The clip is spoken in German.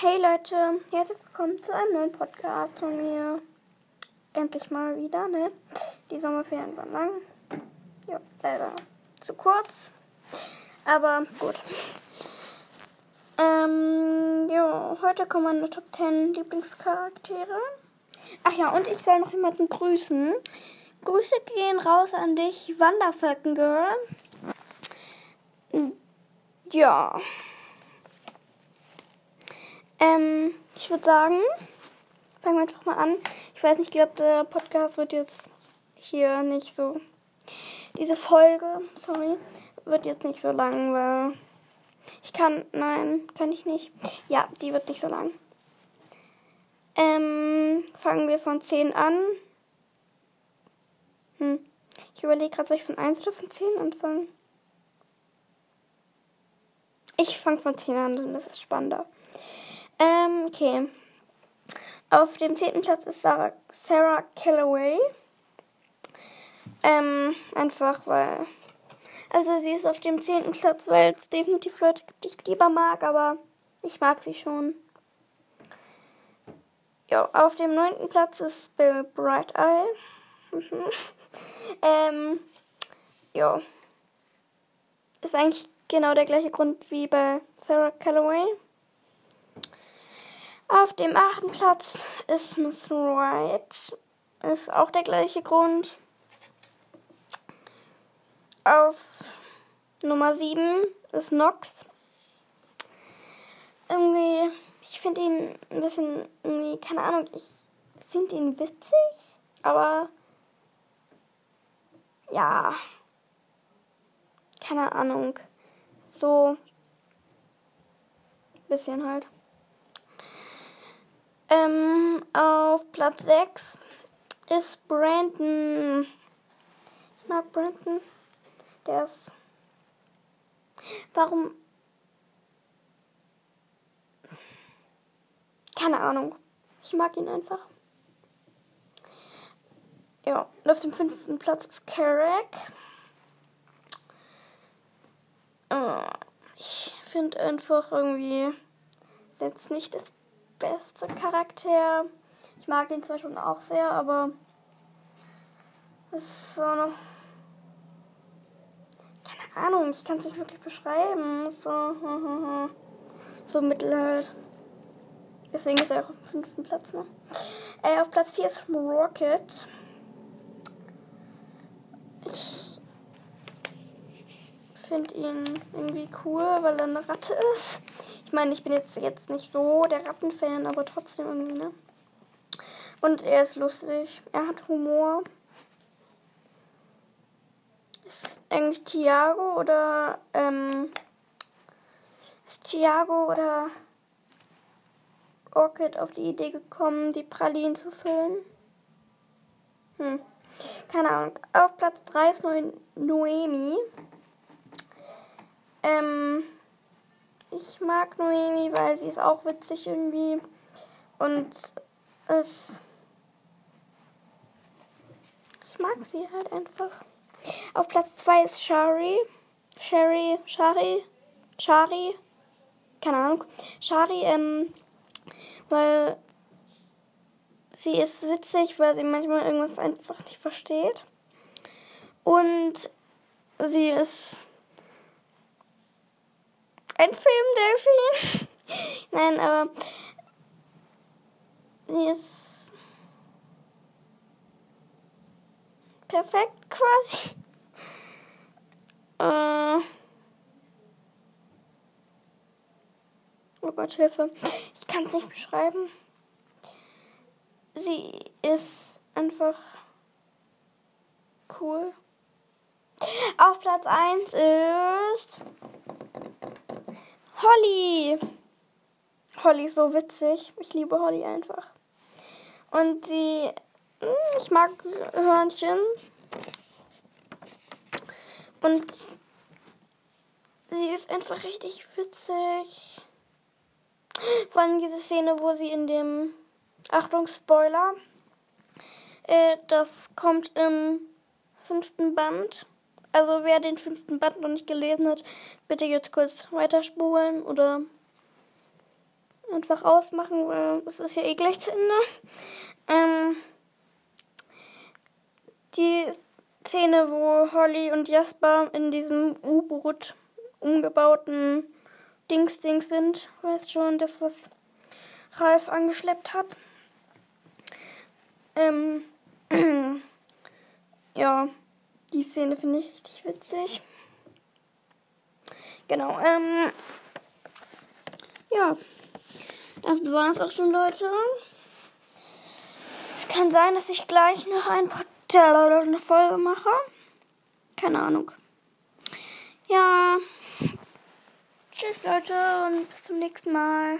Hey Leute, herzlich willkommen zu einem neuen Podcast von mir. Endlich mal wieder, ne? Die Sommerferien waren lang. Ja, leider zu kurz. Aber gut. Ähm, ja, heute kommen meine Top 10 Lieblingscharaktere. Ach ja, und ich soll noch jemanden grüßen. Grüße gehen raus an dich, Wanderfalken Girl. Ja. Ähm, ich würde sagen, fangen wir einfach mal an. Ich weiß nicht, ich glaube, der Podcast wird jetzt hier nicht so. Diese Folge, sorry, wird jetzt nicht so lang, weil ich kann, nein, kann ich nicht. Ja, die wird nicht so lang. Ähm, fangen wir von 10 an. Hm. Ich überlege gerade, soll ich von 1 oder von 10 anfangen? Ich fange von 10 an, denn das ist spannender. Ähm, okay. Auf dem 10. Platz ist Sarah, Sarah Calloway. Ähm, einfach weil. Also sie ist auf dem 10. Platz, weil es definitiv Leute gibt, die ich lieber mag, aber ich mag sie schon. Ja, auf dem 9. Platz ist Bill Bright Eye. Ähm, ja. Ist eigentlich genau der gleiche Grund wie bei Sarah Calloway. Auf dem achten Platz ist Miss Wright. Ist auch der gleiche Grund. Auf Nummer 7 ist Nox. Irgendwie, ich finde ihn ein bisschen, irgendwie, keine Ahnung, ich finde ihn witzig, aber ja, keine Ahnung, so bisschen halt. Ähm, auf Platz 6 ist Brandon. Ich mag Brandon. Der ist. Warum? Keine Ahnung. Ich mag ihn einfach. Ja, auf dem fünften Platz ist Carrack. Äh, ich finde einfach irgendwie jetzt nicht das beste Charakter. Ich mag ihn zwar schon auch sehr, aber es ist so eine. Keine Ahnung, ich kann es nicht wirklich beschreiben. So, so mittel halt. Deswegen ist er auch auf dem fünften Platz, ne? Äh, auf Platz 4 ist Rocket. Ich finde ihn irgendwie cool, weil er eine Ratte ist meine, ich bin jetzt, jetzt nicht so der Rattenfan, aber trotzdem irgendwie, ne? Und er ist lustig. Er hat Humor. Ist eigentlich Thiago oder, ähm, ist Thiago oder Orchid auf die Idee gekommen, die Pralinen zu füllen? Hm. Keine Ahnung. Auf Platz 3 ist Noemi. Ähm, ich mag Noemi, weil sie ist auch witzig irgendwie. Und es. Ich mag sie halt einfach. Auf Platz 2 ist Shari. Sherry, Shari, Shari. Keine Ahnung. Shari, ähm, weil sie ist witzig, weil sie manchmal irgendwas einfach nicht versteht. Und sie ist ein Filmdelfin. Nein, aber sie ist perfekt quasi. Äh oh Gott, Hilfe. Ich kann es nicht beschreiben. Sie ist einfach cool. Auf Platz 1 ist Holly. Holly ist so witzig. Ich liebe Holly einfach. Und sie. Hm, ich mag Hörnchen. Und sie ist einfach richtig witzig. Vor allem diese Szene, wo sie in dem. Achtung, Spoiler. Äh, das kommt im fünften Band. Also wer den fünften Band noch nicht gelesen hat, bitte jetzt kurz weiterspulen oder einfach ausmachen, weil es ist ja eh gleich zu Ende. Ähm, die Szene, wo Holly und Jasper in diesem U-Boot umgebauten Dings-Dings sind. Weißt schon, das, was Ralf angeschleppt hat. Ähm, ja, die Szene finde ich richtig witzig. Genau, ähm, ja, das war es auch schon, Leute. Es kann sein, dass ich gleich noch ein paar oder eine Folge mache. Keine Ahnung. Ja. Tschüss, Leute, und bis zum nächsten Mal.